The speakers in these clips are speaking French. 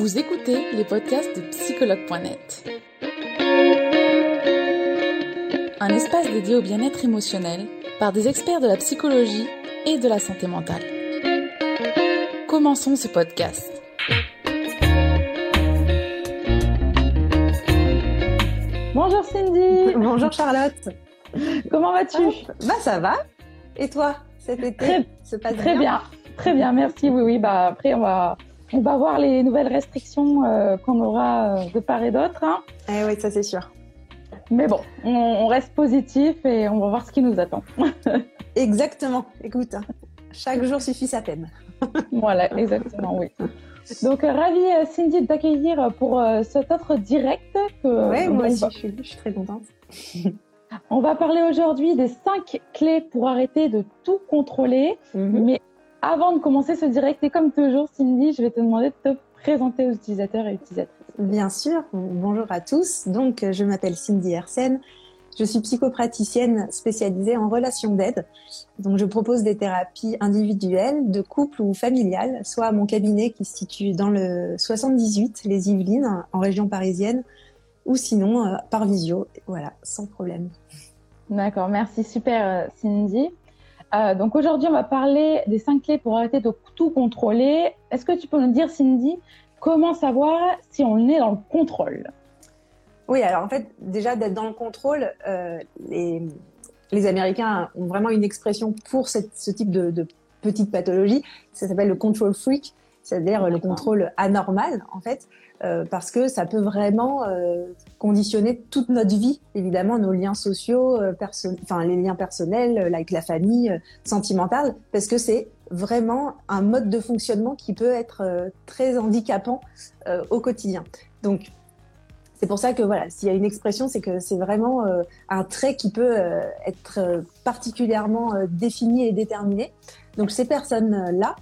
Vous écoutez les podcasts de psychologue.net. Un espace dédié au bien-être émotionnel par des experts de la psychologie et de la santé mentale. Commençons ce podcast. Bonjour Cindy. Bonjour Charlotte. Comment vas-tu Bah ça va. Et toi Cet été Très- se passe Très bien. Très bien, merci. Oui, oui. Bah après, on va, on va voir les nouvelles restrictions euh, qu'on aura euh, de part et d'autre. hein. Eh oui, ça c'est sûr. Mais bon, on, on reste positif et on va voir ce qui nous attend. Exactement. Écoute, hein, chaque jour suffit sa peine. voilà, exactement, oui. Donc, euh, ravie, euh, Cindy, de t'accueillir pour cet autre direct. Que, Ouais, moi aussi, va- je suis, je suis très contente. On va parler aujourd'hui des cinq clés pour arrêter de tout contrôler. Mhm. Mais avant de commencer ce direct, et comme toujours, Cindy, je vais te demander de te présenter aux utilisateurs et utilisatrices. Bien sûr. Bonjour à tous. Donc, euh, je m'appelle Cindy Hersen. Je suis psychopraticienne spécialisée en relations d'aide. Donc, je propose des thérapies individuelles, de couple ou familiales, soit à mon cabinet qui se situe dans le 78, les Yvelines, en région parisienne, ou sinon euh, par visio. Voilà, sans problème. D'accord, merci, super euh, Cindy. Euh, donc aujourd'hui, on va parler des cinq clés pour arrêter de tout contrôler. Est-ce que tu peux nous dire, Cindy, comment savoir si on est dans le contrôle? Oui, alors en fait, déjà d'être dans le contrôle, euh, les, les Américains ont vraiment une expression pour cette- ce type de, de petite pathologie. Ça s'appelle le control freak, c'est-à-dire le contrôle anormal, en fait, euh, parce que ça peut vraiment euh, conditionner toute notre vie, évidemment, nos liens sociaux, euh, enfin les liens personnels, euh, avec la famille, sentimentale, parce que c'est vraiment un mode de fonctionnement qui peut être très handicapant au quotidien. Donc, c'est pour ça que voilà, s'il y a une expression, c'est que c'est vraiment euh, un trait qui peut euh, être euh, particulièrement défini et déterminé. Donc ces personnes-là,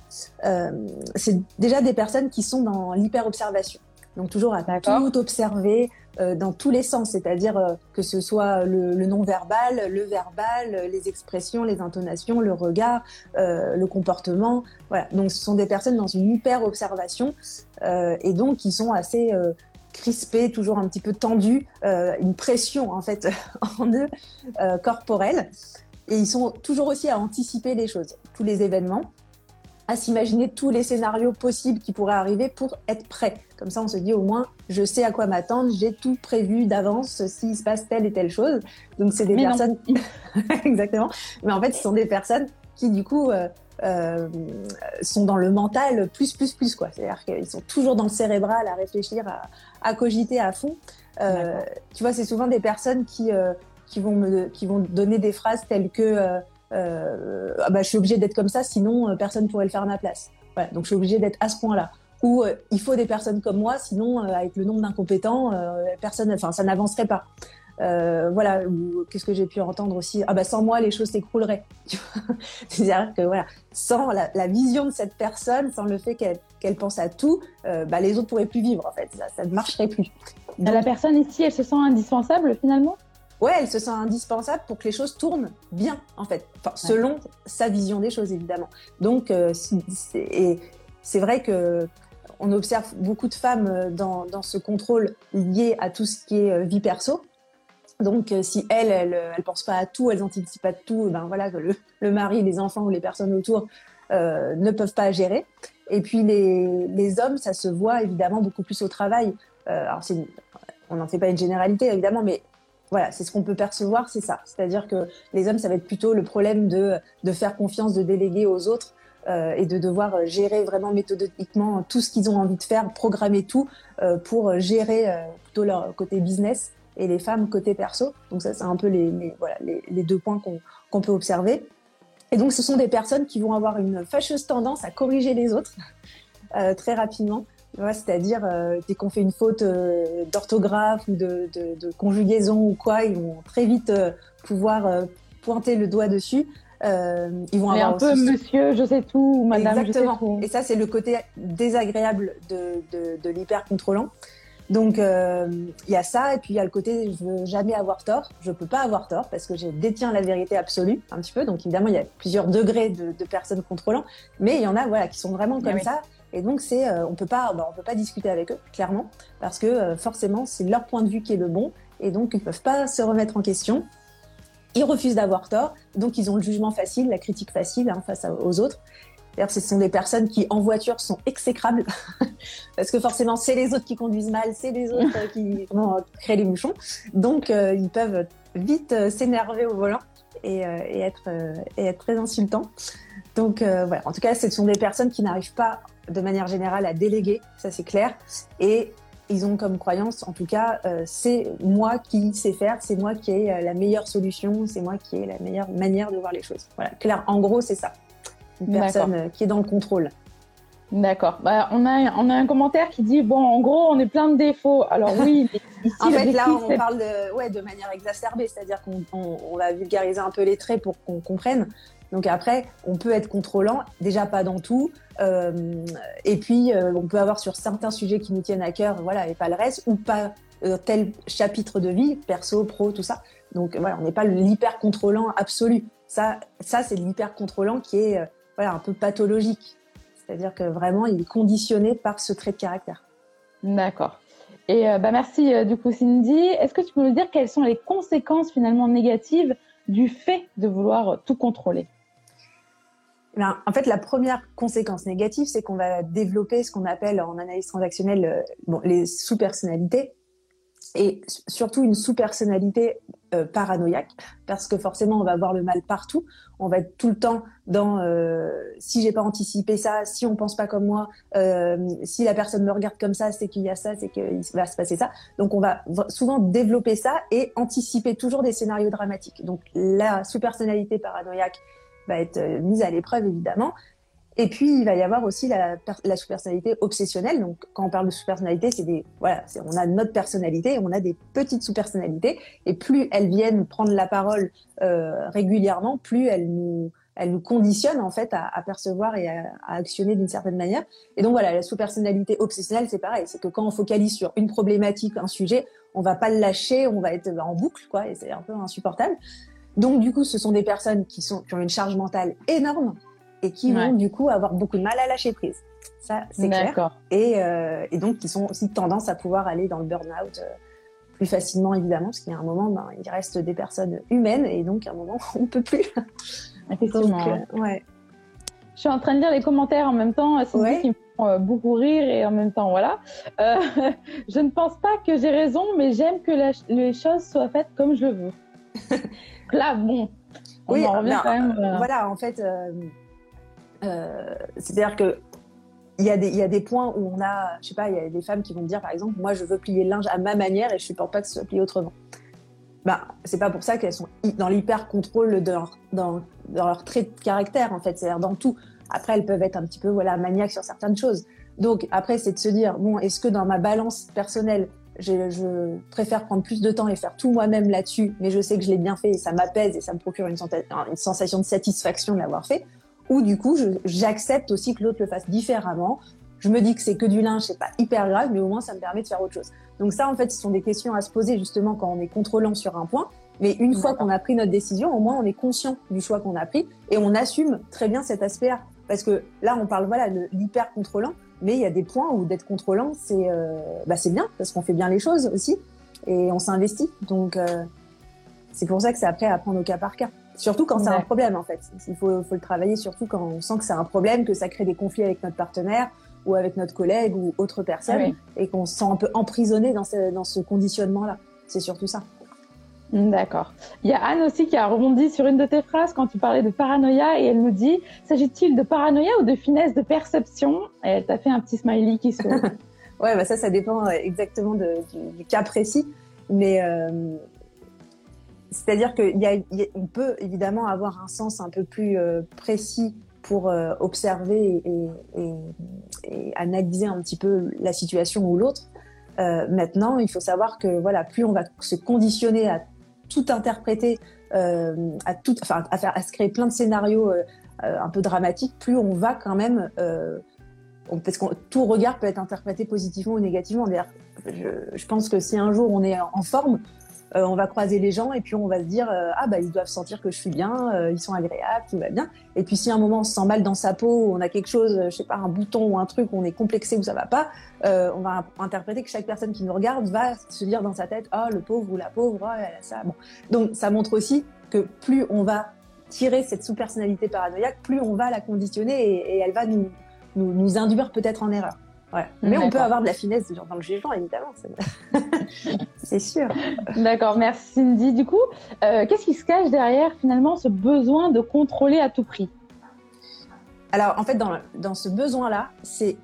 c'est déjà des personnes qui sont dans l'hyper-observation. Donc toujours à tout observer euh, dans tous les sens, c'est-à-dire euh, que ce soit le, le non-verbal, le verbal, les expressions, les intonations, le regard, euh, le comportement. Voilà. Donc ce sont des personnes dans une hyper-observation euh, et donc qui sont assez euh, crispés, toujours un petit peu tendus, euh, une pression en fait en eux euh, corporelle. Et ils sont toujours aussi à anticiper les choses, tous les événements, à s'imaginer tous les scénarios possibles qui pourraient arriver pour être prêt. Comme ça, on se dit au moins, je sais à quoi m'attendre, j'ai tout prévu d'avance s'il se passe telle et telle chose. Donc c'est des Mais personnes, exactement. Mais en fait, ce sont des personnes qui du coup euh, euh, sont dans le mental plus plus plus quoi. C'est-à-dire qu'ils sont toujours dans le cérébral à réfléchir, à, à cogiter à fond. Euh, tu vois, c'est souvent des personnes qui euh, qui vont me qui vont donner des phrases telles que euh, ah bah, je suis obligée d'être comme ça, sinon euh, personne pourrait le faire à ma place. Voilà, donc je suis obligée d'être à ce point-là. Ou euh, il faut des personnes comme moi, sinon euh, avec le nombre d'incompétents, personne, enfin ça n'avancerait pas. Euh, voilà, ou qu'est-ce que j'ai pu entendre aussi? Ah bah sans moi les choses s'écrouleraient. C'est-à-dire que voilà, sans la, la vision de cette personne, sans le fait qu'elle pense à tout, bah, les autres pourraient plus vivre en fait. Ça, ça ne marcherait plus. Donc, La personne ici, elle se sent indispensable finalement? Ouais, elle se sent indispensable pour que les choses tournent bien, en fait, enfin, selon sa vision des choses, évidemment. Donc, euh, c'est- et c'est vrai que on observe beaucoup de femmes euh, dans, dans ce contrôle lié à tout ce qui est euh, vie perso. Donc, si elles, elles, elles pensent pas à tout, elles anticipent pas de tout, ben voilà, que le, le mari, les enfants ou les personnes autour euh, ne peuvent pas gérer. Et puis les, les hommes, ça se voit évidemment beaucoup plus au travail. Euh, alors, une- on n'en fait pas une généralité évidemment, mais voilà, c'est ce qu'on peut percevoir, c'est ça. C'est-à-dire que les hommes, ça va être plutôt le problème de, de faire confiance, de déléguer aux autres euh, et de devoir euh, gérer vraiment méthodiquement tout ce qu'ils ont envie de faire, programmer tout euh, pour gérer plutôt leur côté business et les femmes côté perso. Donc ça, c'est un peu les, voilà, les, deux points qu'on peut observer. Et donc, ce sont des personnes qui vont avoir une fâcheuse tendance à corriger les autres très rapidement. C'est-à-dire, euh, dès qu'on fait une faute euh, d'orthographe ou de, de- de conjugaison ou quoi, ils vont très vite euh, pouvoir pointer le doigt dessus. Ils vont Mais un avoir peu aussi- monsieur, je sais tout, ou madame, je sais Exactement. tout. Et ça, c'est le côté désagréable de, de, l'hyper contrôlant. Donc il y a ça et puis il y a le côté je veux jamais avoir tort. Je peux pas avoir tort parce que je détiens la vérité absolue un petit peu. Donc évidemment il y a plusieurs degrés de, personnes contrôlant, mais il y en a voilà qui sont vraiment comme ça. Et donc c'est on peut pas bah, on peut pas discuter avec eux clairement parce que forcément c'est leur point de vue qui est le bon et donc ils peuvent pas se remettre en question. Ils refusent d'avoir tort, donc ils ont le jugement facile, la critique facile hein, face aux autres. D'ailleurs, ce sont des personnes qui, en voiture, sont exécrables, parce que forcément, c'est les autres qui conduisent mal, c'est les autres qui vont créer les bouchons. Donc, euh, ils peuvent vite euh, s'énerver au volant et, euh, être, et être très insultants. Donc, voilà. En tout cas, ce sont des personnes qui n'arrivent pas, de manière générale, à déléguer, ça c'est clair. Et ils ont comme croyance, en tout cas, c'est moi qui sais faire, c'est moi qui ai la meilleure solution, c'est moi qui ai la meilleure manière de voir les choses. Voilà, clair. En gros, c'est ça une personne euh, qui est dans le contrôle. D'accord. Bah, on, a, on a un commentaire qui dit bon, en gros, on est plein de défauts. Alors oui, ici, en fait, là, on parle de, ouais, de manière exacerbée, c'est-à-dire qu'on on, va vulgariser un peu les traits pour qu'on comprenne. Donc après, on peut être contrôlant, déjà pas dans tout, euh, et puis euh, on peut avoir sur certains sujets qui nous tiennent à cœur, voilà, et pas le reste, ou pas tel chapitre de vie, perso, pro, tout ça. Donc voilà, on n'est pas l'hyper contrôlant absolu. Ça, ça c'est l'hyper contrôlant qui est voilà, un peu pathologique. C'est-à-dire que vraiment, il est conditionné par ce trait de caractère. D'accord. Et euh, bah merci euh, du coup Cindy. Est-ce que tu peux nous dire quelles sont les conséquences finalement négatives du fait de vouloir tout contrôler? En fait, la première conséquence négative, c'est qu'on va développer ce qu'on appelle en analyse transactionnelle euh, les sous-personnalités. Et surtout une sous-personnalité euh, paranoïaque parce que forcément on va voir le mal partout. On va être tout le temps dans euh, si j'ai pas anticipé ça si on pense pas comme moi euh, si la personne me regarde comme ça c'est qu'il y a ça c'est qu'il va se passer ça donc on va souvent développer ça et anticiper toujours des scénarios dramatiques. Donc la sous-personnalité paranoïaque va être euh, mise à l'épreuve évidemment et puis, il va y avoir aussi la, sous-personnalité obsessionnelle. Donc, quand on parle de sous-personnalité, c'est des, voilà, on a notre personnalité on a des petites sous-personnalités. Et plus elles viennent prendre la parole euh, régulièrement, plus elles nous, elles nous conditionnent en fait à, à percevoir et à, à actionner d'une certaine manière. Et donc voilà, la sous-personnalité obsessionnelle, c'est pareil. C'est que quand on focalise sur une problématique, un sujet, on va pas le lâcher, on va être en boucle, quoi, et c'est un peu insupportable. Donc du coup, ce sont des personnes qui sont qui ont une charge mentale énorme et qui vont du coup avoir beaucoup de mal à lâcher prise. Ça, c'est clair. Et, euh, et, donc, qui sont aussi tendance à pouvoir aller dans le burn-out euh, plus facilement, évidemment, parce qu'il y a un moment, ben, il reste des personnes humaines et donc à un moment, on ne peut plus. Effectivement. Euh, ouais. Je suis en train de lire les commentaires en même temps, c'est ouais. qui me font beaucoup rire et en même temps, voilà. je ne pense pas que j'ai raison, mais j'aime que les choses soient faites comme je le veux. Là, bon, on oui, en revient quand même. Voilà, en fait euh, c'est-à-dire que il y, a des, il y a des points où on a, je sais pas, il y a des femmes qui vont dire par exemple, moi je veux plier le linge à ma manière et je supporte pas que ce soit plié autrement. Ben, c'est pas pour ça qu'elles sont dans l'hyper contrôle de leur, dans, dans leur trait de caractère en fait, c'est-à-dire dans tout. Après, elles peuvent être un petit peu voilà maniaques sur certaines choses. Donc après, c'est de se dire bon, est-ce que dans ma balance personnelle, je, je, préfère prendre plus de temps et faire tout moi-même là-dessus, mais je sais que je l'ai bien fait et ça m'apaise et ça me procure une, une sensation de satisfaction de l'avoir fait ou du coup, j'accepte aussi que l'autre le fasse différemment. Je me dis que c'est que du linge, c'est pas hyper grave, mais au moins ça me permet de faire autre chose. Donc ça, en fait, ce sont des questions à se poser justement quand on est contrôlant sur un point. Mais une fois qu'on a pris notre décision, au moins on est conscient du choix qu'on a pris et on assume très bien cet aspect-là. Parce que là, on parle voilà de l'hyper contrôlant, mais il y a des points où d'être contrôlant, c'est euh, bah, c'est bien parce qu'on fait bien les choses aussi et on s'investit. Donc euh, c'est pour ça que c'est après à prendre au cas par cas. Surtout quand c'est un problème, en fait. Il faut, faut, le travailler surtout quand on sent que c'est un problème, que ça crée des conflits avec notre partenaire ou avec notre collègue ou autre personne ah et qu'on se sent un peu emprisonné dans ce, dans ce conditionnement-là. C'est surtout ça. D'accord. Il y a Anne aussi qui a rebondi sur une de tes phrases quand tu parlais de paranoïa et elle nous dit s'agit-il de paranoïa ou de finesse de perception? Et elle t'a fait un petit smiley qui se. ouais, bah ça, ça dépend euh, exactement du, cas précis. Mais euh, c'est-à-dire qu'on peut évidemment avoir un sens un peu plus euh, précis pour observer et, analyser un petit peu la situation ou l'autre. Maintenant, il faut savoir que voilà, plus on va se conditionner à tout interpréter, à tout, enfin, à, faire, à se créer plein de scénarios un peu dramatiques, plus on va quand même parce que tout regard peut être interprété positivement ou négativement. Je pense que si un jour on est en forme, euh, on va croiser les gens et puis on va se dire euh, ah bah ils doivent sentir que je suis bien, euh, ils sont agréables, tout va bien. Et puis si à un moment on se sent mal dans sa peau, on a quelque chose, je sais pas un bouton ou un truc, on est complexé ou ça va pas, on va interpréter que chaque personne qui nous regarde va se dire dans sa tête ah le pauvre ou la pauvre, oh, elle a ça. Bon. Donc ça montre aussi que plus on va tirer cette sous-personnalité paranoïaque, plus on va la conditionner et, elle va nous induire peut-être en erreur. Mais on peut avoir de la finesse dans le jugement, évidemment. C'est sûr. D'accord, merci Cindy. Du coup, euh, qu'est-ce qui se cache derrière finalement ce besoin de contrôler à tout prix? Alors, en fait, dans, dans ce besoin-là, c'est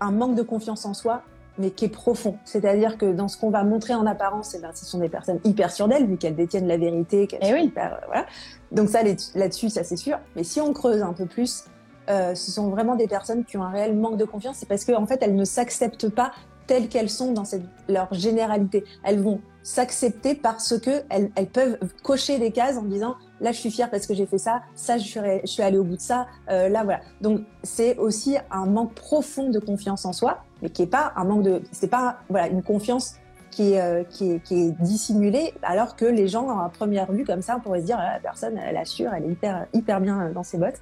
un manque de confiance en soi, mais qui est profond. C'est-à-dire que dans ce qu'on va montrer en apparence, eh ben, ce sont des personnes hyper sûres d'elles, vu qu'elles détiennent la vérité, qu'elles eh oui. Euh, voilà. Donc ça, là-dessus, ça c'est sûr. Mais si on creuse un peu plus, euh, ce sont vraiment des personnes qui ont un réel manque de confiance. C'est parce qu'en en fait, elles ne s'acceptent pas telles qu'elles sont dans leur généralité. Elles vont s'accepter parce que elles, peuvent cocher des cases en disant là je suis fière parce que j'ai fait ça, ça je suis, je suis allée au bout de ça, euh, là voilà. Donc c'est aussi un manque profond de confiance en soi, mais qui est pas un manque de, c'est pas voilà une confiance qui est, euh, qui, est, dissimulée, alors que les gens à première vue comme ça on pourrait se dire ah, la personne elle assure, elle est hyper hyper bien dans ses bottes.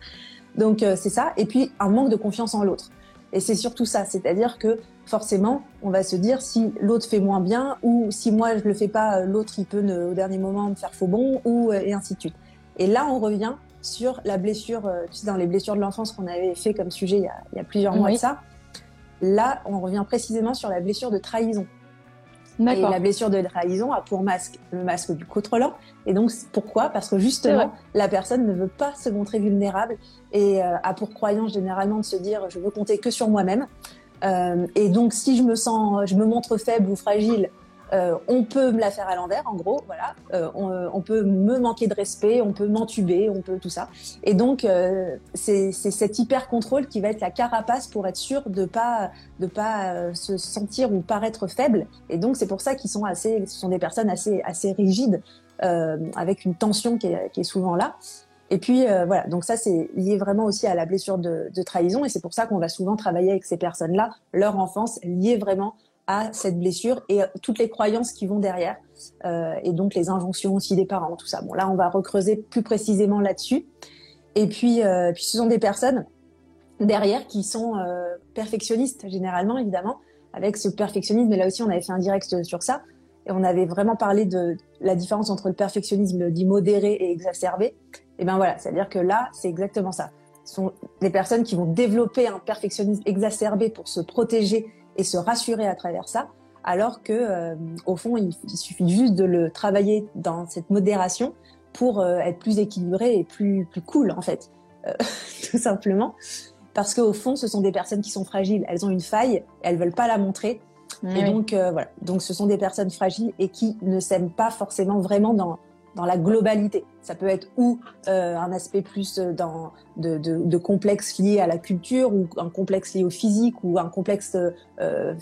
Donc euh, c'est ça. Et puis un manque de confiance en l'autre. Et c'est surtout ça, c'est-à-dire que forcément, on va se dire si l'autre fait moins bien ou si moi je le fais pas, l'autre il peut au dernier moment me faire faux bon ou euh, et ainsi de suite. Et là, on revient sur la blessure, euh, tu sais, dans les blessures de l'enfance qu'on avait fait comme sujet il y a, il y a plusieurs mois de ça. Là, on revient précisément sur la blessure de trahison. Et la blessure de trahison a pour masque le masque du contrôlant. Et donc, pourquoi? Parce que justement, la personne ne veut pas se montrer vulnérable et euh, a pour croyance généralement de se dire je veux compter que sur moi-même. Euh, et donc, si je me sens, je me montre faible ou fragile, euh, on peut me la faire à l'envers, en gros, voilà. Euh, on, peut me manquer de respect, on peut m'entuber, on peut tout ça. Et donc, euh, c'est cet hyper contrôle qui va être la carapace pour être sûr de pas de pas se sentir ou paraître faible. Et donc, c'est pour ça qu'ils sont assez, ce sont des personnes assez assez rigides, avec une tension qui est, souvent là. Et puis voilà, donc ça c'est lié vraiment aussi à la blessure de trahison et c'est pour ça qu'on va souvent travailler avec ces personnes-là, leur enfance liée vraiment cette blessure et toutes les croyances qui vont derrière euh, et donc les injonctions aussi des parents, tout ça. Bon là, on va recreuser plus précisément là-dessus. Et puis, euh, puis ce sont des personnes derrière qui sont euh, perfectionnistes généralement, évidemment, avec ce perfectionnisme. Mais là aussi, on avait fait un direct sur ça et on avait vraiment parlé de la différence entre le perfectionnisme dit modéré et exacerbé. Et ben voilà, c'est-à-dire que là, c'est exactement ça. Ce sont des personnes qui vont développer un perfectionnisme exacerbé pour se protéger et se rassurer à travers ça, alors que euh, au fond, il, suffit juste de le travailler dans cette modération pour euh, être plus équilibré et plus plus cool en fait, euh, tout simplement. Parce qu'au fond, ce sont des personnes qui sont fragiles. Elles ont une faille, elles veulent pas la montrer. et donc voilà. Donc ce sont des personnes fragiles et qui ne s'aiment pas forcément vraiment dans dans la globalité. Ça peut être ou euh, un aspect plus euh, dans, de, de, de, complexe lié à la culture, ou un complexe lié au physique, ou un complexe euh,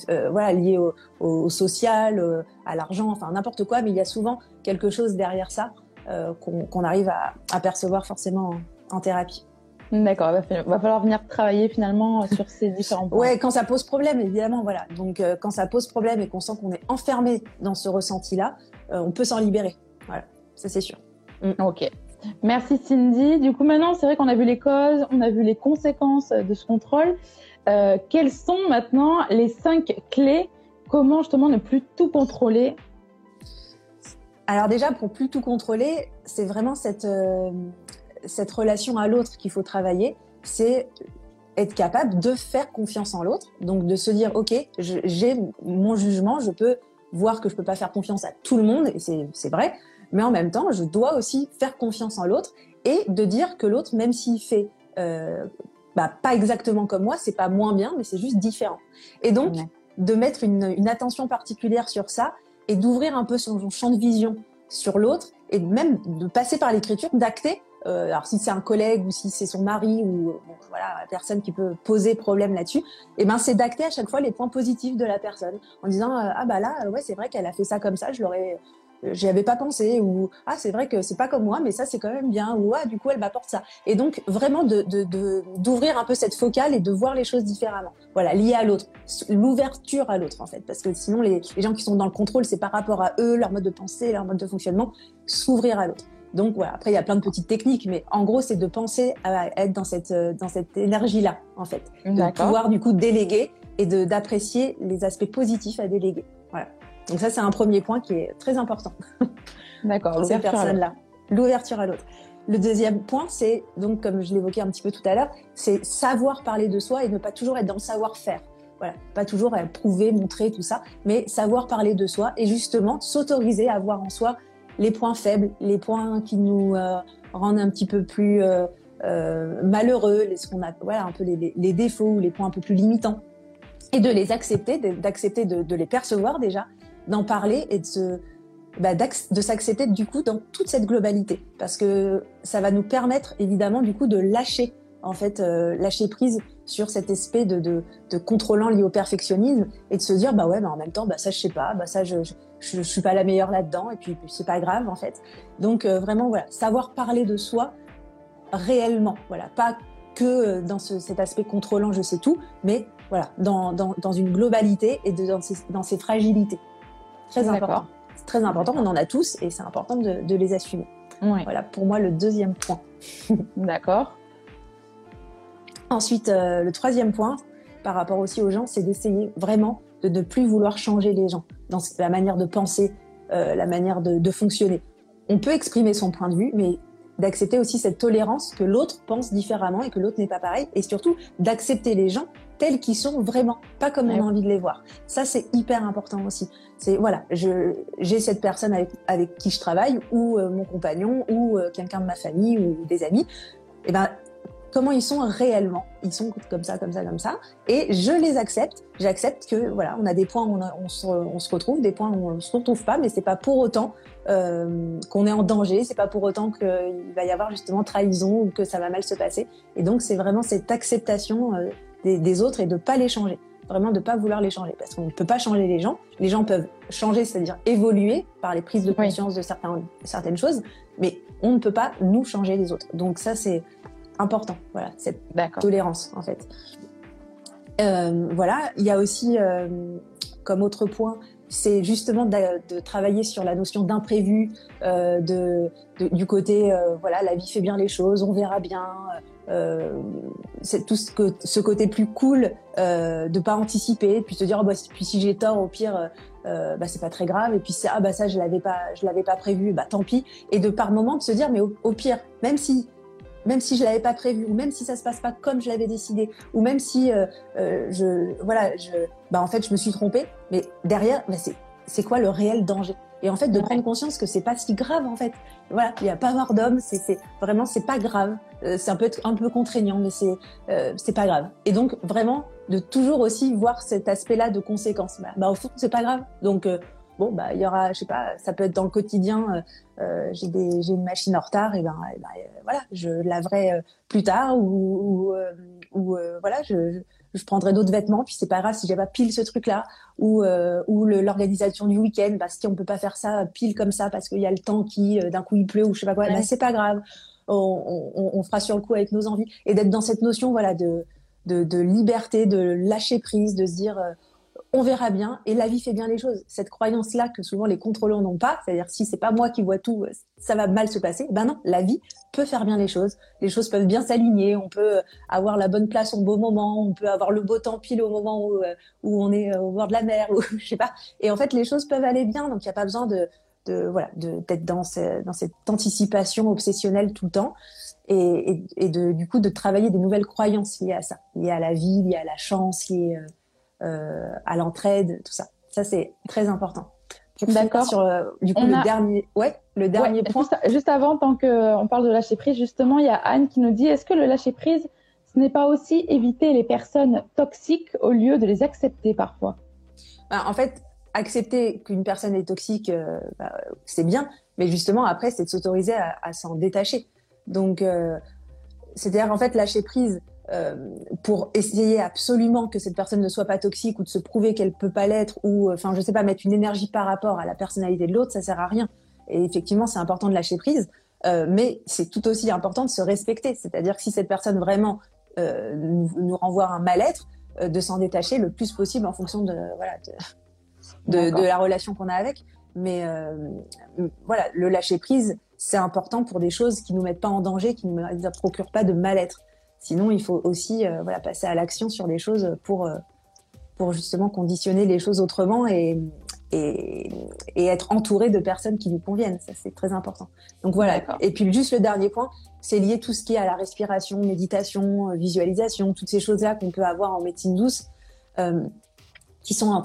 euh voilà lié au, au social, à l'argent, enfin n'importe quoi. Mais il y a souvent quelque chose derrière ça qu'on arrive à, à, percevoir forcément en, en thérapie. D'accord, il va falloir venir travailler finalement sur ces différents points. Ouais, quand ça pose problème, évidemment, voilà. Donc quand ça pose problème et qu'on sent qu'on est enfermé dans ce ressenti-là, on peut s'en libérer. Voilà ça c'est sûr. Mm. Ok. Merci Cindy. Du coup, maintenant, c'est vrai qu'on a vu les causes, on a vu les conséquences de ce contrôle. Euh, quelles sont maintenant les cinq clés? Comment justement ne plus tout contrôler? Alors déjà, pour plus tout contrôler, c'est vraiment cette, euh, cette relation à l'autre qu'il faut travailler. C'est être capable de faire confiance en l'autre. Donc de se dire, OK, j'ai mon jugement, je peux voir que je peux pas faire confiance à tout le monde, et c'est vrai, mais en même temps, je dois aussi faire confiance en l'autre et de dire que l'autre, même s'il fait euh, bah, pas exactement comme moi, c'est pas moins bien, mais c'est juste différent. Et donc, de mettre une, une, attention particulière sur ça et d'ouvrir un peu son, champ de vision sur l'autre et même de passer par l'écriture, d'acter. Euh, alors si c'est un collègue ou si c'est son mari ou bon, voilà la personne qui peut poser problème là-dessus, et eh ben c'est d'acter à chaque fois les points positifs de la personne en disant euh, ah bah là ouais c'est vrai qu'elle a fait ça comme ça, je l'aurais j'y avais pas pensé ou ah c'est vrai que c'est pas comme moi mais ça c'est quand même bien ou ah du coup elle m'apporte ça. Et donc vraiment de d'ouvrir de, un peu cette focale et de voir les choses différemment. Voilà lié à l'autre l'ouverture à l'autre en fait. Parce que sinon les, les, gens qui sont dans le contrôle c'est par rapport à eux leur mode de pensée leur mode de fonctionnement s'ouvrir à l'autre. Donc voilà. Après il y a plein de petites techniques mais en gros c'est de penser à être dans cette dans cette énergie là en fait. De pouvoir du coup déléguer et de d'apprécier les aspects positifs à déléguer donc ça, c'est un premier point qui est très important. D'accord, l'ouverture là L'ouverture à l'autre. Le deuxième point, c'est donc comme je l'évoquais un petit peu tout à l'heure, c'est savoir parler de soi et ne pas toujours être dans le savoir-faire. Voilà, pas toujours prouver, montrer tout ça, mais savoir parler de soi et justement s'autoriser à voir en soi les points faibles, les points qui nous euh, rendent un petit peu plus euh, euh, malheureux, les, ce qu'on a, voilà, un peu les, les, défauts ou les points un peu plus limitants, et de les accepter, d'accepter de, de les percevoir déjà, d'en parler et de se bah, de s'accepter du coup dans toute cette globalité. Parce que ça va nous permettre évidemment du coup de lâcher en fait euh, lâcher prise sur cet aspect de, de, contrôlant lié au perfectionnisme et de se dire bah ouais bah en même temps bah ça je sais pas bah ça je, je, je, suis pas la meilleure là-dedans et puis, c'est pas grave en fait. Donc euh, vraiment voilà savoir parler de soi réellement. Voilà pas que euh, dans ce, cet aspect contrôlant je sais tout mais voilà dans, dans, dans une globalité et de, dans, ses, dans ses fragilités Très important. C'est très important. On en a tous et c'est important de, les assumer. Voilà pour moi le deuxième point. D'accord. Ensuite, euh, le troisième point, par rapport aussi aux gens, c'est d'essayer vraiment de ne plus vouloir changer les gens dans la manière de penser, euh, la manière de, de, fonctionner. On peut exprimer son point de vue, mais d'accepter aussi cette tolérance que l'autre pense différemment et que l'autre n'est pas pareil, et surtout d'accepter les gens tels qu'ils sont vraiment, pas comme on a envie de les voir. Ça, c'est hyper important aussi. C'est voilà, j'ai cette personne avec, avec qui je travaille, ou euh, mon compagnon, ou euh, quelqu'un de ma famille, ou des amis. Et eh ben comment ils sont réellement? Ils sont comme ça, comme ça, comme ça. Et je les accepte. J'accepte que voilà, on a des points où on, se, on se, retrouve, des points où on se retrouve pas, mais c'est pas pour autant euh, qu'on est en danger. C'est pas pour autant qu'il va y avoir justement trahison ou que ça va mal se passer. Et donc c'est vraiment cette acceptation des, des, autres et de pas les changer. Vraiment de pas vouloir les changer parce qu'on ne peut pas changer les gens. Les gens peuvent changer, c'est-à-dire évoluer par les prises de conscience de certains, certaines choses, mais on ne peut pas nous changer les autres. Donc ça c'est important. Voilà, cette tolérance en fait. Euh, voilà, il y a aussi euh, comme autre point, c'est justement de, travailler sur la notion d'imprévu, euh, de, du côté euh, voilà, la vie fait bien les choses, on verra bien. Euh, tout ce, que, ce côté plus cool euh, de pas anticiper, puis se dire oh, bah, puis si j'ai tort au pire bah, c'est pas très grave et puis ah bah ça je l'avais pas je l'avais pas prévu bah tant pis et de par moment de se dire mais au pire même si même si je l'avais pas prévu, ou même si ça se passe pas comme je l'avais décidé, ou même si euh, euh, je, voilà, je, bah en fait je me suis trompée, mais derrière, bah c'est, c'est quoi le réel danger? Et en fait, de prendre conscience que c'est pas si grave en fait. Voilà, il y a pas mort d'homme, c'est, c'est vraiment c'est pas grave. Euh, c'est un peu un peu contraignant, mais c'est euh, c'est pas grave. Et donc vraiment de toujours aussi voir cet aspect-là de conséquences. Bah, bah au fond c'est pas grave. Donc bon bah il y aura je sais pas ça peut être dans le quotidien euh, euh j'ai des j'ai une machine en retard et ben, ben euh, voilà je laverai euh, plus tard ou ou, voilà je, je prendrai d'autres vêtements puis c'est pas grave si j'ai pas pile ce truc là ou ou l'organisation du week-end bah si on peut pas faire ça pile comme ça parce qu'il y a le temps qui d'un coup il pleut ou je sais pas quoi ouais. bah c'est pas grave on, on, on, fera sur le coup avec nos envies et d'être dans cette notion voilà de, de de liberté de lâcher prise de se dire on verra bien et la vie fait bien les choses. Cette croyance-là que souvent les contrôleurs n'ont pas, c'est-à-dire si c'est pas moi qui vois tout, ça va mal se passer. Ben non, la vie peut faire bien les choses. Les choses peuvent bien s'aligner. On peut avoir la bonne place au beau moment. On peut avoir le beau temps pile au moment où, euh, où on est euh, au bord de la mer ou je sais pas. Et en fait, les choses peuvent aller bien. Donc il n'y a pas besoin de, de voilà d'être dans, dans cette anticipation obsessionnelle tout le temps. Et, et, de, du coup de travailler des nouvelles croyances liées à ça, liées à la vie, liées à la chance, liées euh, euh, à l'entraide, tout ça. Ça, c'est très important. D'accord. Sur euh, du coup le dernier, ouais, le dernier point. Juste, avant, tant qu'on parle de lâcher prise, justement, il y a Anne qui nous dit est-ce que le lâcher prise, ce n'est pas aussi éviter les personnes toxiques au lieu de les accepter parfois? Bah, En fait, accepter qu'une personne est toxique, euh, bah, c'est bien, mais justement après, c'est de s'autoriser à, à s'en détacher. Donc, c'est-à-dire en fait lâcher prise pour essayer absolument que cette personne ne soit pas toxique ou de se prouver qu'elle peut pas l'être ou enfin je sais pas mettre une énergie par rapport à la personnalité de l'autre ça sert à rien. Et effectivement c'est important de lâcher prise mais c'est tout aussi important de se respecter. C'est-à-dire que si cette personne vraiment nous, nous, renvoie un mal-être de s'en détacher le plus possible en fonction de voilà de, de, la relation qu'on a avec. Mais voilà le lâcher prise c'est important pour des choses qui nous mettent pas en danger, qui ne nous procurent pas de mal-être. Sinon, il faut aussi euh, voilà, passer à l'action sur des choses pour, euh, pour justement conditionner les choses autrement et, et, et, être entouré de personnes qui nous conviennent. Ça, c'est très important. Donc voilà. Et puis juste le dernier point, c'est lié tout ce qui est à la respiration, méditation, euh, visualisation, toutes ces choses-là qu'on peut avoir en médecine douce, euh, qui sont un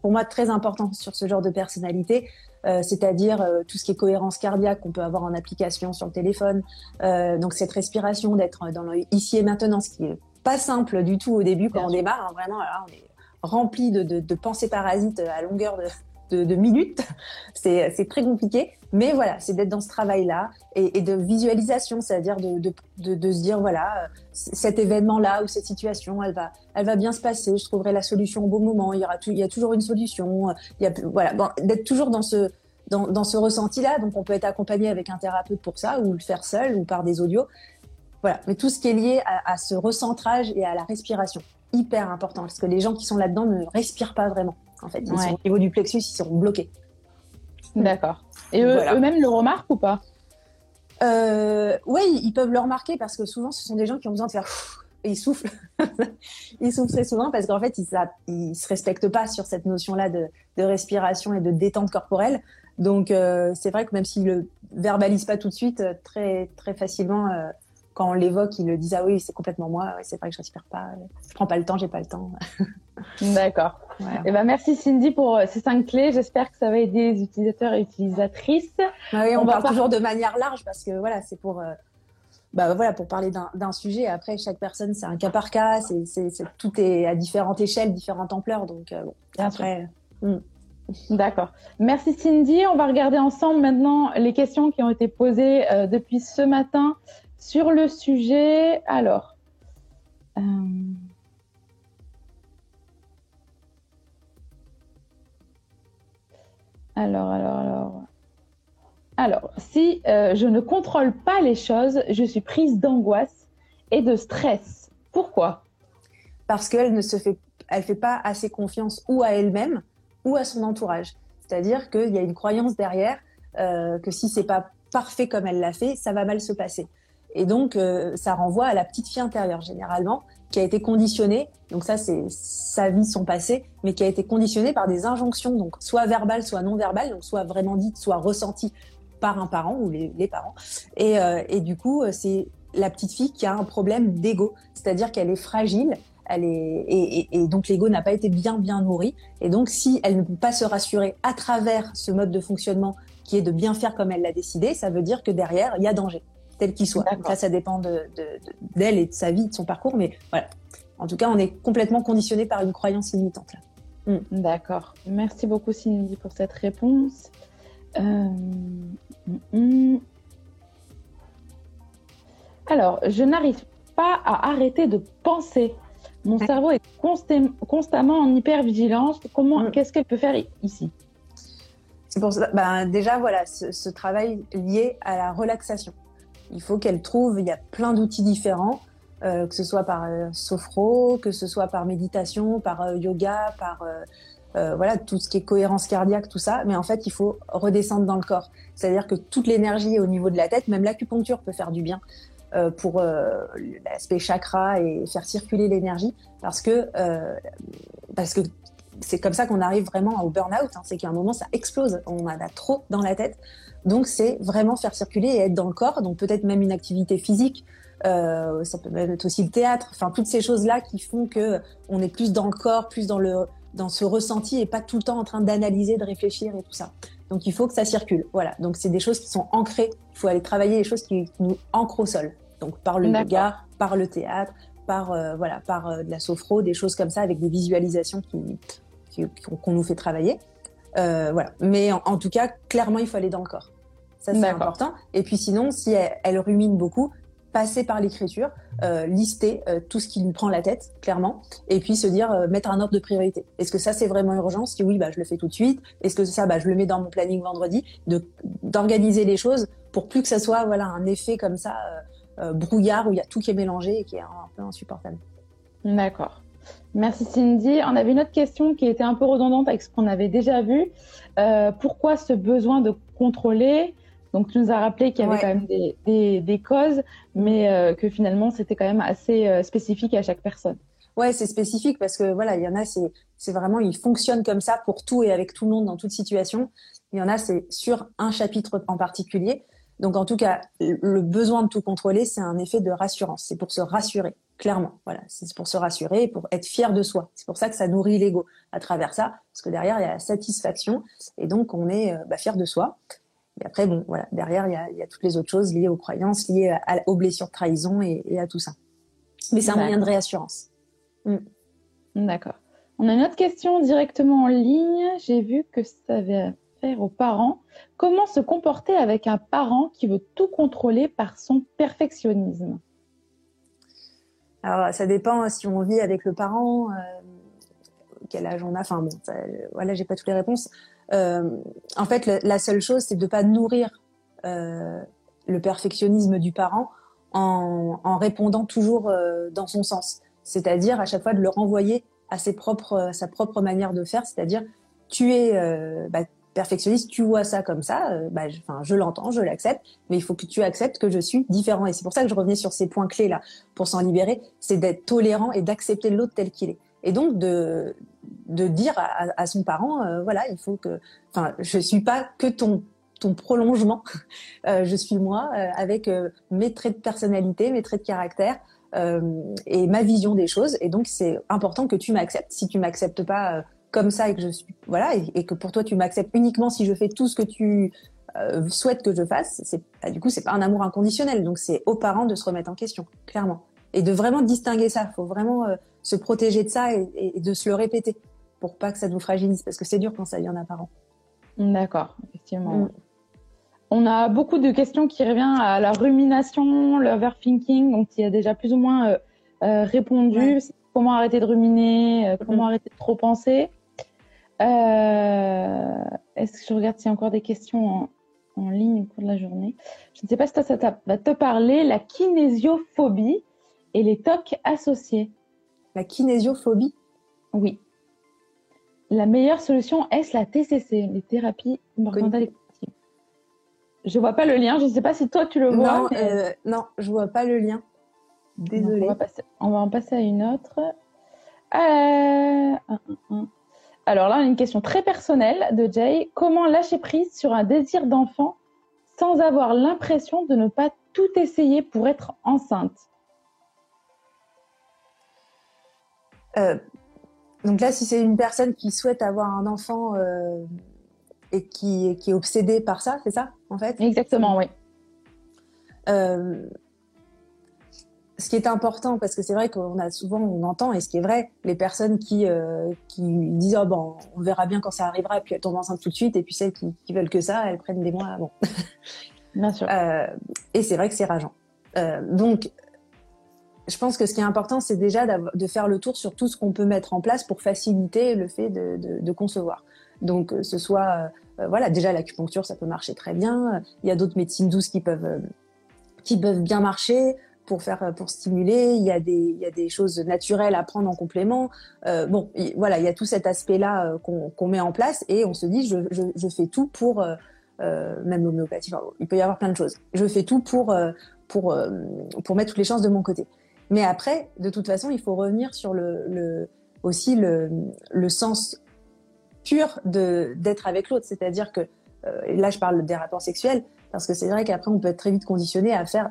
pour moi très important sur ce genre de personnalité. Euh, c'est-à-dire euh, tout ce qui est cohérence cardiaque qu'on peut avoir en application sur le téléphone. Euh, donc cette respiration, d'être dans le ici et maintenant, ce qui est pas simple du tout au début quand on démarre. Hein, vraiment, alors, on est rempli de, de, de pensées parasites à longueur de, de, minutes. C'est très compliqué. Mais voilà, c'est d'être dans ce travail-là et, et, de visualisation, c'est-à-dire de, de, de, se dire, voilà, cet événement-là ou cette situation, elle va, elle va bien se passer, je trouverai la solution au bon moment, il y, aura il y a toujours une solution. Il y a, voilà, bon, d'être toujours dans ce, dans, dans ce ressenti-là. Donc, on peut être accompagné avec un thérapeute pour ça ou le faire seul ou par des audios. Voilà, mais tout ce qui est lié à, à ce recentrage et à la respiration, hyper important, parce que les gens qui sont là-dedans ne respirent pas vraiment. En fait, ils sont au niveau du plexus, ils sont bloqués. D'accord. Et eux-mêmes le remarquent ou pas? Euh, Oui, ils peuvent le remarquer parce que souvent, ce sont des gens qui ont besoin de faire et ils soufflent. ils soufflent très souvent parce qu'en fait, ils, ne se respectent pas sur cette notion-là de, respiration et de détente corporelle. Donc, euh, c'est vrai que même s'ils le verbalisent pas tout de suite, euh, très très facilement, quand on l'évoque, ils le disent ah oui, c'est complètement moi. c'est vrai que je respire pas. Je prends pas le temps, j'ai pas le temps. D'accord. Et eh ben merci Cindy pour euh, ces cinq clés. J'espère que ça va aider les utilisateurs et utilisatrices. Ah oui, on, parle toujours de manière large parce que voilà, c'est pour euh, bah voilà pour parler d'un sujet. Après, chaque personne c'est un cas par cas. C'est tout est à différentes échelles, différentes ampleurs. Donc euh, bon, après. Hmm. D'accord. Merci Cindy. On va regarder ensemble maintenant les questions qui ont été posées depuis ce matin sur le sujet. Alors. Alors, alors, alors. Alors, si euh, je ne contrôle pas les choses, je suis prise d'angoisse et de stress. Pourquoi? Parce qu'elle ne se fait, elle fait pas assez confiance ou à elle-même ou à son entourage. C'est-à-dire qu'il y a une croyance derrière euh, que si c'est pas parfait comme elle l'a fait, ça va mal se passer. Et donc, euh, ça renvoie à la petite fille intérieure généralement qui a été conditionné, donc ça c'est sa vie, son passé, mais qui a été conditionné par des injonctions, donc soit verbales, soit non verbales, donc soit vraiment dites, soit ressenties par un parent ou les, parents. Et, euh, et, du coup, c'est la petite fille qui a un problème d'ego, c'est-à-dire qu'elle est fragile, elle est, et, et donc l'ego n'a pas été bien bien nourri, et donc si elle ne peut pas se rassurer à travers ce mode de fonctionnement qui est de bien faire comme elle l'a décidé, ça veut dire que derrière il y a danger tel qu'il soit. Donc ça dépend d'elle de, et de sa vie, de son parcours, mais voilà. En tout cas, on est complètement conditionné par une croyance limitante. Là. Mm. D'accord. Merci beaucoup, Cindy, pour cette réponse. Euh, mm, mm. Alors, je n'arrive pas à arrêter de penser. Mon cerveau est constamment en hypervigilance. Comment, qu'est-ce qu'elle peut faire ici? C'est pour ça. Ben, déjà, voilà, ce, travail lié à la relaxation il faut qu'elle trouve, il y a plein d'outils différents, euh, que ce soit par euh, sophro, que ce soit par méditation, par euh, yoga, par voilà tout ce qui est cohérence cardiaque, tout ça. Mais en fait, il faut redescendre dans le corps. C'est-à-dire que toute l'énergie au niveau de la tête, même l'acupuncture peut faire du bien pour l'aspect chakra et faire circuler l'énergie, parce que c'est comme ça qu'on arrive vraiment au burn-out. Hein. c'est qu'à un moment, ça explose. On en a trop dans la tête. Donc, c'est vraiment faire circuler et être dans le corps. Donc, peut-être même une activité physique. Euh, ça peut même être aussi le théâtre. Enfin, toutes ces choses-là qui font que on est plus dans le corps, plus dans le dans ce ressenti et pas tout le temps en train d'analyser, de réfléchir et tout ça. Donc, il faut que ça circule. Voilà. Donc, c'est des choses qui sont ancrées. Il faut aller travailler les choses qui nous ancrent au sol. Donc, par le yoga, par le théâtre, par euh, voilà, par euh, de la sophro, des choses comme ça avec des visualisations qui qu'on nous fait travailler. Euh, voilà. Mais en, tout cas, clairement, il faut aller dans le corps. Ça, c'est important. Et puis sinon, si elle, rumine beaucoup, passer par l'écriture, lister tout ce qui lui prend la tête, clairement, et puis se dire, mettre un ordre de priorité. Est-ce que ça, c'est vraiment urgent? Si oui, bah, je le fais tout de suite. Est-ce que ça, bah, je le mets dans mon planning vendredi? D'organiser les choses pour plus que ça soit voilà, un effet comme ça, brouillard, où il y a tout qui est mélangé et qui est un, peu insupportable. D'accord. Merci Cindy. On avait une autre question qui était un peu redondante avec ce qu'on avait déjà vu. pourquoi ce besoin de contrôler? Donc, tu nous as rappelé qu'il y avait quand même des, causes, mais euh, que finalement, c'était quand même assez euh, spécifique à chaque personne. Ouais, c'est spécifique parce que voilà, il y en a, c'est vraiment, ils fonctionnent comme ça pour tout et avec tout le monde dans toute situation. Il y en a, c'est sur un chapitre en particulier. Donc, en tout cas, le besoin de tout contrôler, c'est un effet de rassurance. C'est pour se rassurer, clairement. Voilà, c'est pour se rassurer, pour être fier de soi. C'est pour ça que ça nourrit l'ego à travers ça, parce que derrière, il y a la satisfaction et donc on est euh, bah, fier de soi. Et après, bon, voilà, derrière, il y a, y a, toutes les autres choses liées aux croyances, liées aux blessures de trahison et, et, à tout ça. Mais c'est un moyen de réassurance. Mm. D'accord. On a une autre question directement en ligne. J'ai vu que ça avait aux parents. Comment se comporter avec un parent qui veut tout contrôler par son perfectionnisme? Alors, ça dépend si on vit avec le parent, euh, quel âge on a. Enfin, bon, voilà, j'ai pas toutes les réponses. Euh, en fait, la, seule chose, c'est de pas nourrir euh, le perfectionnisme du parent en, répondant toujours dans son sens. C'est-à-dire à chaque fois de le renvoyer à ses propres, sa propre manière de faire, c'est-à-dire tu es bah, perfectionniste, tu vois ça comme ça, bah, je, je l'entends, je l'accepte, mais il faut que tu acceptes que je suis différent. Et c'est pour ça que je revenais sur ces points clés là pour s'en libérer, c'est d'être tolérant et d'accepter l'autre tel qu'il est. Et donc de de dire à, son parent, euh, voilà, il faut que, enfin, je suis pas que ton ton prolongement, euh, je suis moi euh, avec mes traits de personnalité, mes traits de caractère et ma vision des choses. Et donc c'est important que tu m'acceptes. Si tu m'acceptes pas comme ça et que je suis, voilà, et, que pour toi tu m'acceptes uniquement si je fais tout ce que tu souhaites que je fasse, c'est bah, du coup c'est pas un amour inconditionnel. Donc c'est aux parents de se remettre en question, clairement, et de vraiment distinguer ça. Il faut vraiment se protéger de ça et, de se le répéter pour pas que ça nous fragilise, parce que c'est dur quand ça vient d'un parent. D'accord, effectivement. Mm. On a beaucoup de questions qui reviennent à la rumination, l'overthinking, donc il y a déjà plus ou moins euh, euh, répondu. Comment arrêter de ruminer, euh, comment mm. arrêter de trop penser? Est-ce que je regarde s'il y a encore des questions en, ligne au cours de la journée? Je ne sais pas si ça, ça va te parler, la kinésiophobie et les tocs associés. La kinésiophobie? Oui. La meilleure solution est la TCC, les thérapies comportementales et Je vois pas le lien. Je ne sais pas si toi tu le vois. Non, euh, non je vois pas le lien. Désolée. On va, en passer à une autre. Euh, Alors là, on a une question très personnelle de Jay. Comment lâcher prise sur un désir d'enfant sans avoir l'impression de ne pas tout essayer pour être enceinte? Euh, donc là, si c'est une personne qui souhaite avoir un enfant euh, et qui, qui, est obsédée par ça, c'est ça, en fait? Exactement, oui. Euh, ce qui est important, parce que c'est vrai qu'on a souvent, on entend, et ce qui est vrai, les personnes qui, qui disent oh, bon, on verra bien quand ça arrivera, et puis elles tombent enceintes tout de suite, et puis celles qui, qui veulent que ça, elles prennent des mois avant. Bien sûr. et c'est vrai que c'est rageant. donc, je pense que ce qui est important, c'est déjà de faire le tour sur tout ce qu'on peut mettre en place pour faciliter le fait de, de, de concevoir. Donc, euh, ce soit, euh, euh, voilà, déjà l'acupuncture, ça peut marcher très bien. Il y a d'autres médecines douces qui peuvent, qui peuvent bien marcher pour faire, pour stimuler. Il y a des, il y a des choses naturelles à prendre en complément. Euh, bon, voilà, il y a tout cet aspect-là qu'on met en place et on se dit, je, je, je fais tout pour, euh, même l'homéopathie. il peut y avoir plein de choses. Je fais tout pour, pour, pour mettre toutes les chances de mon côté. Mais après, de toute façon, il faut revenir sur le, le aussi le, le, sens pur de d'être avec l'autre. C'est-à-dire que euh, là, je parle des rapports sexuels parce que c'est vrai qu'après, on peut être très vite conditionné à faire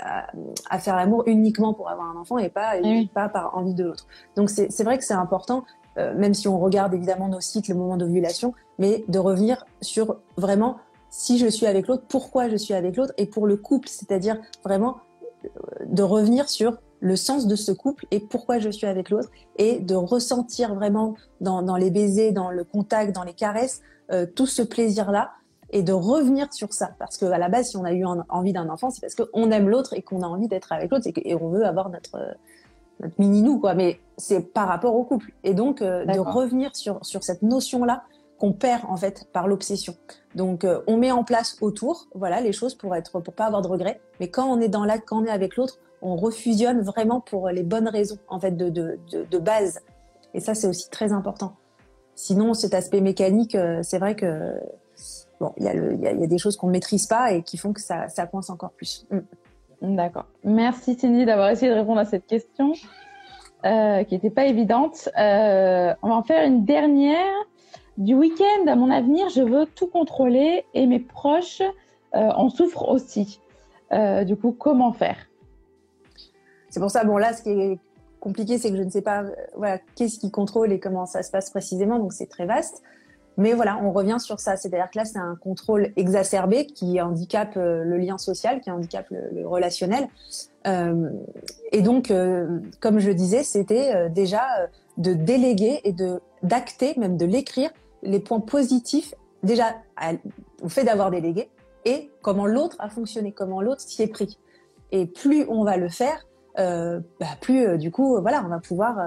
à, faire l'amour uniquement pour avoir un enfant et pas pas par envie de l'autre. Donc c'est vrai que c'est important, euh, même si on regarde évidemment nos cycles, le moment d'ovulation, mais de revenir sur vraiment si je suis avec l'autre, pourquoi je suis avec l'autre et pour le couple, c'est-à-dire vraiment de revenir sur le sens de ce couple et pourquoi je suis avec l'autre et de ressentir vraiment dans, les baisers, dans le contact, dans les caresses, euh, tout ce plaisir-là et de revenir sur ça. Parce que à la base, si on a eu envie d'un enfant, c'est parce qu'on aime l'autre et qu'on a envie d'être avec l'autre et, on veut avoir notre, notre mini-nous, quoi. Mais c'est par rapport au couple. Et donc, euh, de revenir sur, sur cette notion-là qu'on perd, en fait, par l'obsession. Donc, euh, on met en place autour, voilà, les choses pour être, pour pas avoir de regrets. Mais quand on est dans l'acte, quand on est avec l'autre, on refusionne vraiment pour les bonnes raisons, en fait, de, de, de, de base. Et ça, c'est aussi très important. Sinon, cet aspect mécanique, euh, c'est vrai que bon, il y, y, a des choses qu'on ne maîtrise pas et qui font que ça, ça coince encore plus. Mm. D'accord. Merci Cindy d'avoir essayé de répondre à cette question euh, qui n'était pas évidente. Euh, on va en faire une dernière. Du week-end à mon avenir, je veux tout contrôler et mes proches euh, en souffrent aussi. Du coup, comment faire? C'est pour ça, bon là, ce qui est compliqué, c'est que je ne sais pas voilà, qu'est-ce qui contrôle et comment ça se passe précisément, donc c'est très vaste. Mais voilà, on revient sur ça. C'est-à-dire que là, c'est un contrôle exacerbé qui handicape euh, le lien social, qui handicape le, relationnel. Euh, et donc, euh, comme je disais, c'était déjà de déléguer et de d'acter, même de l'écrire, les points positifs déjà au fait d'avoir délégué et comment l'autre a fonctionné, comment l'autre s'y est pris. Et plus on va le faire, bah, plus du coup, voilà, on va pouvoir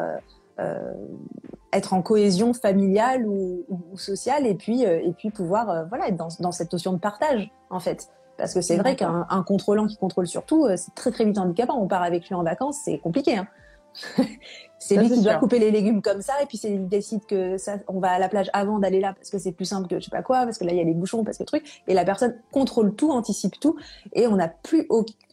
être en cohésion familiale ou, ou, sociale et puis et puis pouvoir voilà être dans, dans, cette notion de partage en fait. Parce que c'est vrai qu'un contrôlant qui contrôle surtout, c'est très très vite handicapant. On part avec lui en vacances, c'est compliqué. Hein. c'est lui qui doit couper les légumes comme ça, et puis il décide que ça, on va à la plage avant d'aller là parce que c'est plus simple que je sais pas quoi, parce que là il y a les bouchons, parce que truc, et la personne contrôle tout, anticipe tout, et on n'a plus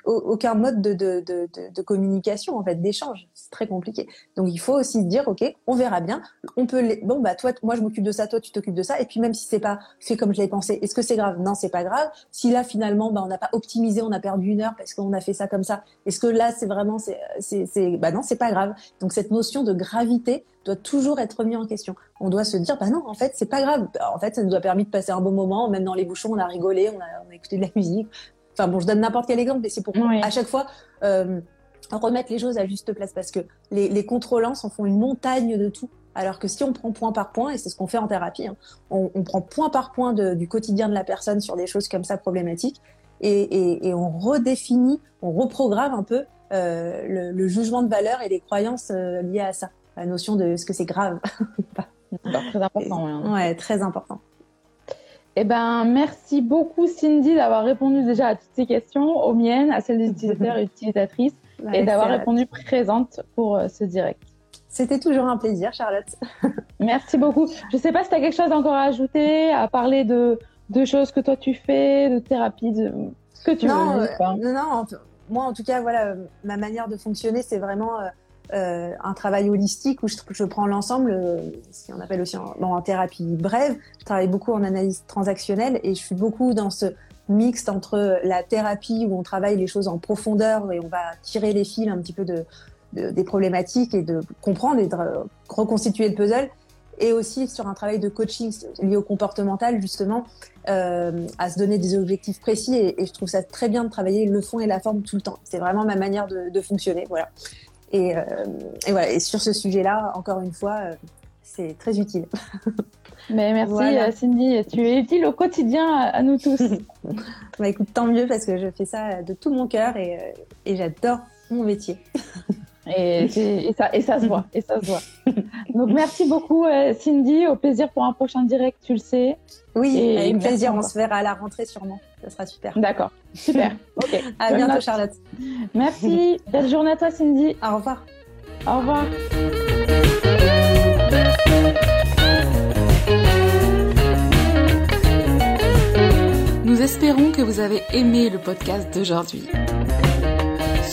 aucun mode de, de, de, de, communication en fait, d'échange. C'est très compliqué. Donc il faut aussi se dire, ok, on verra bien. On peut, les... bon bah toi, moi je m'occupe de ça, toi tu t'occupes de ça, et puis même si c'est pas fait comme je l'avais pensé, est-ce que c'est grave? Non, c'est pas grave. Si là finalement, bah on n'a pas optimisé, on a perdu une heure parce qu'on a fait ça comme ça, est-ce que là c'est vraiment, c'est, c'est, bah non, c'est pas grave. Donc cette notion de gravité doit toujours être remis en question. On doit se dire, bah non, en fait, c'est pas grave. En fait, ça nous a permis de passer un bon moment, même dans les bouchons, on a rigolé, on a, on a écouté de la musique. Enfin bon, je donne n'importe quel exemple, mais c'est pour à chaque fois euh, remettre les choses à juste place parce que les, les contrôlants s'en font une montagne de tout. Alors que si on prend point par point, et c'est ce qu'on fait en thérapie, hein, on, on, prend point par point de, du quotidien de la personne sur des choses comme ça problématiques, et, et, et on redéfinit, on reprogramme un peu euh, le, le, jugement de valeur et les croyances euh, liées à ça, la notion de ce que c'est grave. très important. Et, ouais, très important. Eh ben, merci beaucoup Cindy d'avoir répondu déjà à toutes ces questions, aux miennes, à celles des utilisateurs et utilisatrices, et d'avoir répondu présente pour euh, ce direct. C'était toujours un plaisir, Charlotte. merci beaucoup. Je ne sais pas si tu as quelque chose encore à ajouter, à parler de, de choses que toi tu fais, de thérapie, de ce que tu non, veux. Euh, non, non, moi en tout cas, voilà, ma manière de fonctionner, c'est vraiment euh, euh, un travail holistique où je, je prends l'ensemble, euh, ce qu'on appelle aussi en, thérapie brève. Je travaille beaucoup en analyse transactionnelle et je suis beaucoup dans ce mixte entre la thérapie où on travaille les choses en profondeur et on va tirer les fils un petit peu de, de des problématiques et de comprendre et de reconstituer le puzzle et aussi sur un travail de coaching lié au comportemental justement euh, à se donner des objectifs précis et, et, je trouve ça très bien de travailler le fond et la forme tout le temps c'est vraiment ma manière de, de fonctionner voilà et, euh, et, voilà. Et sur ce sujet-là, encore une fois, euh, c'est très utile. Mais merci voilà. Cindy, tu es utile au quotidien à, nous tous. bah écoute, tant mieux parce que je fais ça de tout mon cœur et, et j'adore mon métier. Et, et, ça, et ça se voit, et ça se voit. Donc merci beaucoup Cindy, au plaisir pour un prochain direct, tu le sais. Oui, et avec plaisir, on se verra à la rentrée sûrement. Ça sera super. D'accord, super. ok. À bientôt note. Charlotte. Merci. Belle journée à toi Cindy. Au revoir. Au revoir. Nous espérons que vous avez aimé le podcast d'aujourd'hui.